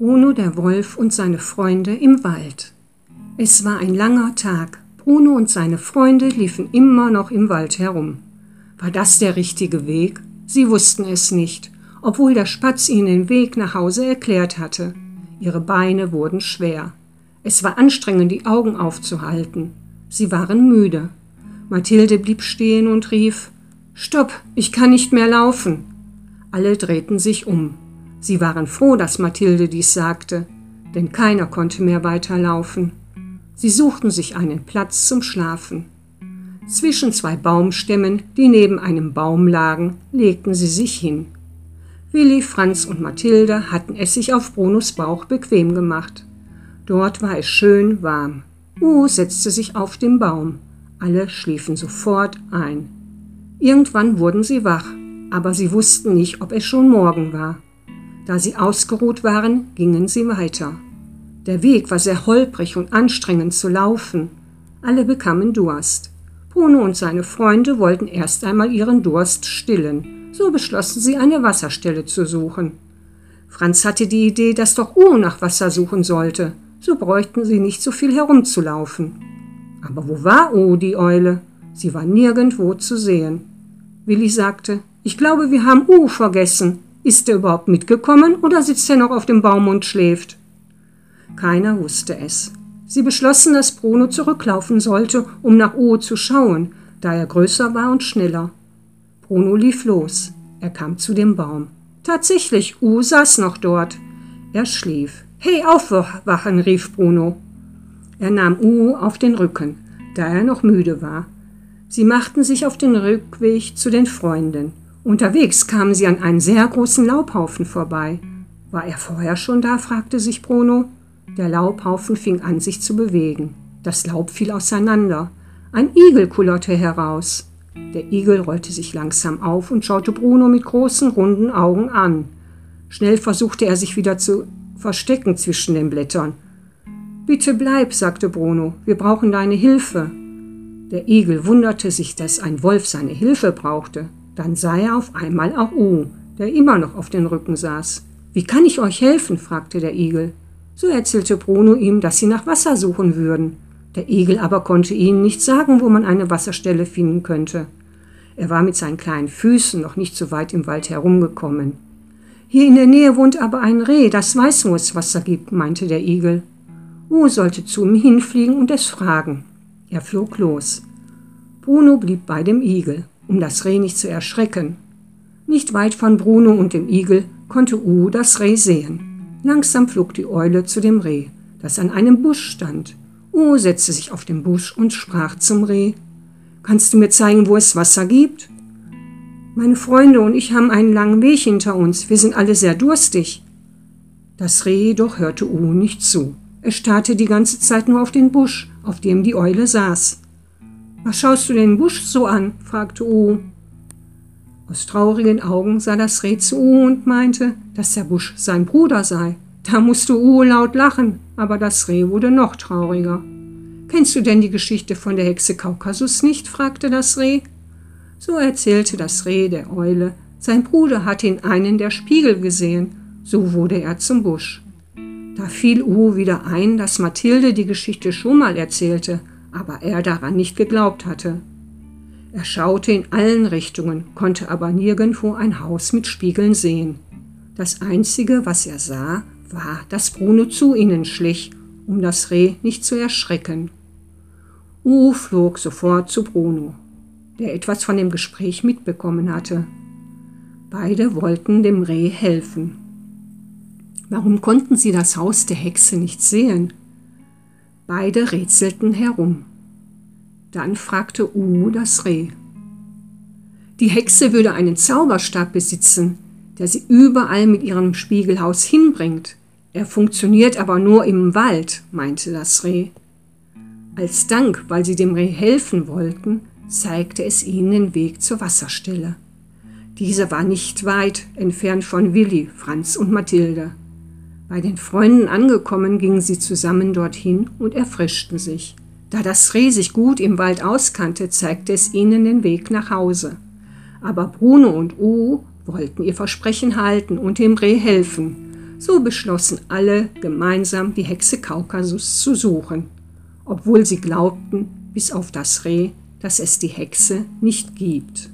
Bruno der Wolf und seine Freunde im Wald. Es war ein langer Tag. Bruno und seine Freunde liefen immer noch im Wald herum. War das der richtige Weg? Sie wussten es nicht, obwohl der Spatz ihnen den Weg nach Hause erklärt hatte. Ihre Beine wurden schwer. Es war anstrengend, die Augen aufzuhalten. Sie waren müde. Mathilde blieb stehen und rief Stopp, ich kann nicht mehr laufen. Alle drehten sich um. Sie waren froh, dass Mathilde dies sagte, denn keiner konnte mehr weiterlaufen. Sie suchten sich einen Platz zum Schlafen. Zwischen zwei Baumstämmen, die neben einem Baum lagen, legten sie sich hin. Willi, Franz und Mathilde hatten es sich auf Brunos Bauch bequem gemacht. Dort war es schön warm. Uh setzte sich auf den Baum. Alle schliefen sofort ein. Irgendwann wurden sie wach, aber sie wussten nicht, ob es schon morgen war. Da sie ausgeruht waren, gingen sie weiter. Der Weg war sehr holprig und anstrengend zu laufen. Alle bekamen Durst. Bruno und seine Freunde wollten erst einmal ihren Durst stillen. So beschlossen sie, eine Wasserstelle zu suchen. Franz hatte die Idee, dass doch Uhr nach Wasser suchen sollte. So bräuchten sie nicht so viel herumzulaufen. Aber wo war O, die Eule? Sie war nirgendwo zu sehen. Willi sagte, ich glaube, wir haben U vergessen. Ist er überhaupt mitgekommen oder sitzt er noch auf dem Baum und schläft? Keiner wusste es. Sie beschlossen, dass Bruno zurücklaufen sollte, um nach Uo zu schauen, da er größer war und schneller. Bruno lief los. Er kam zu dem Baum. Tatsächlich, U saß noch dort. Er schlief. Hey, aufwachen, rief Bruno. Er nahm U auf den Rücken, da er noch müde war. Sie machten sich auf den Rückweg zu den Freunden. Unterwegs kamen sie an einen sehr großen Laubhaufen vorbei. War er vorher schon da? fragte sich Bruno. Der Laubhaufen fing an, sich zu bewegen. Das Laub fiel auseinander. Ein Igel kullerte heraus. Der Igel rollte sich langsam auf und schaute Bruno mit großen, runden Augen an. Schnell versuchte er sich wieder zu verstecken zwischen den Blättern. Bitte bleib, sagte Bruno, wir brauchen deine Hilfe. Der Igel wunderte sich, dass ein Wolf seine Hilfe brauchte. Dann sah er auf einmal auch U, der immer noch auf den Rücken saß. Wie kann ich euch helfen? fragte der Igel. So erzählte Bruno ihm, dass sie nach Wasser suchen würden. Der Igel aber konnte ihnen nicht sagen, wo man eine Wasserstelle finden könnte. Er war mit seinen kleinen Füßen noch nicht so weit im Wald herumgekommen. Hier in der Nähe wohnt aber ein Reh, das weiß, wo es Wasser gibt, meinte der Igel. U sollte zu ihm hinfliegen und es fragen. Er flog los. Bruno blieb bei dem Igel um das Reh nicht zu erschrecken. Nicht weit von Bruno und dem Igel konnte U das Reh sehen. Langsam flog die Eule zu dem Reh, das an einem Busch stand. U setzte sich auf den Busch und sprach zum Reh. Kannst du mir zeigen, wo es Wasser gibt? Meine Freunde und ich haben einen langen Weg hinter uns. Wir sind alle sehr durstig. Das Reh jedoch hörte U nicht zu. Es starrte die ganze Zeit nur auf den Busch, auf dem die Eule saß. Was schaust du den Busch so an? fragte U. Aus traurigen Augen sah das Reh zu U und meinte, dass der Busch sein Bruder sei. Da musste U laut lachen, aber das Reh wurde noch trauriger. Kennst du denn die Geschichte von der Hexe Kaukasus nicht? fragte das Reh. So erzählte das Reh der Eule, sein Bruder hatte in einen der Spiegel gesehen, so wurde er zum Busch. Da fiel U wieder ein, dass Mathilde die Geschichte schon mal erzählte, aber er daran nicht geglaubt hatte. Er schaute in allen Richtungen, konnte aber nirgendwo ein Haus mit Spiegeln sehen. Das Einzige, was er sah, war, dass Bruno zu ihnen schlich, um das Reh nicht zu erschrecken. U flog sofort zu Bruno, der etwas von dem Gespräch mitbekommen hatte. Beide wollten dem Reh helfen. Warum konnten sie das Haus der Hexe nicht sehen? Beide rätselten herum. Dann fragte U das Reh. Die Hexe würde einen Zauberstab besitzen, der sie überall mit ihrem Spiegelhaus hinbringt. Er funktioniert aber nur im Wald, meinte das Reh. Als Dank, weil sie dem Reh helfen wollten, zeigte es ihnen den Weg zur Wasserstelle. Diese war nicht weit entfernt von Willi, Franz und Mathilde. Bei den Freunden angekommen, gingen sie zusammen dorthin und erfrischten sich. Da das Reh sich gut im Wald auskannte, zeigte es ihnen den Weg nach Hause. Aber Bruno und U wollten ihr Versprechen halten und dem Reh helfen. So beschlossen alle gemeinsam die Hexe Kaukasus zu suchen, obwohl sie glaubten, bis auf das Reh, dass es die Hexe nicht gibt.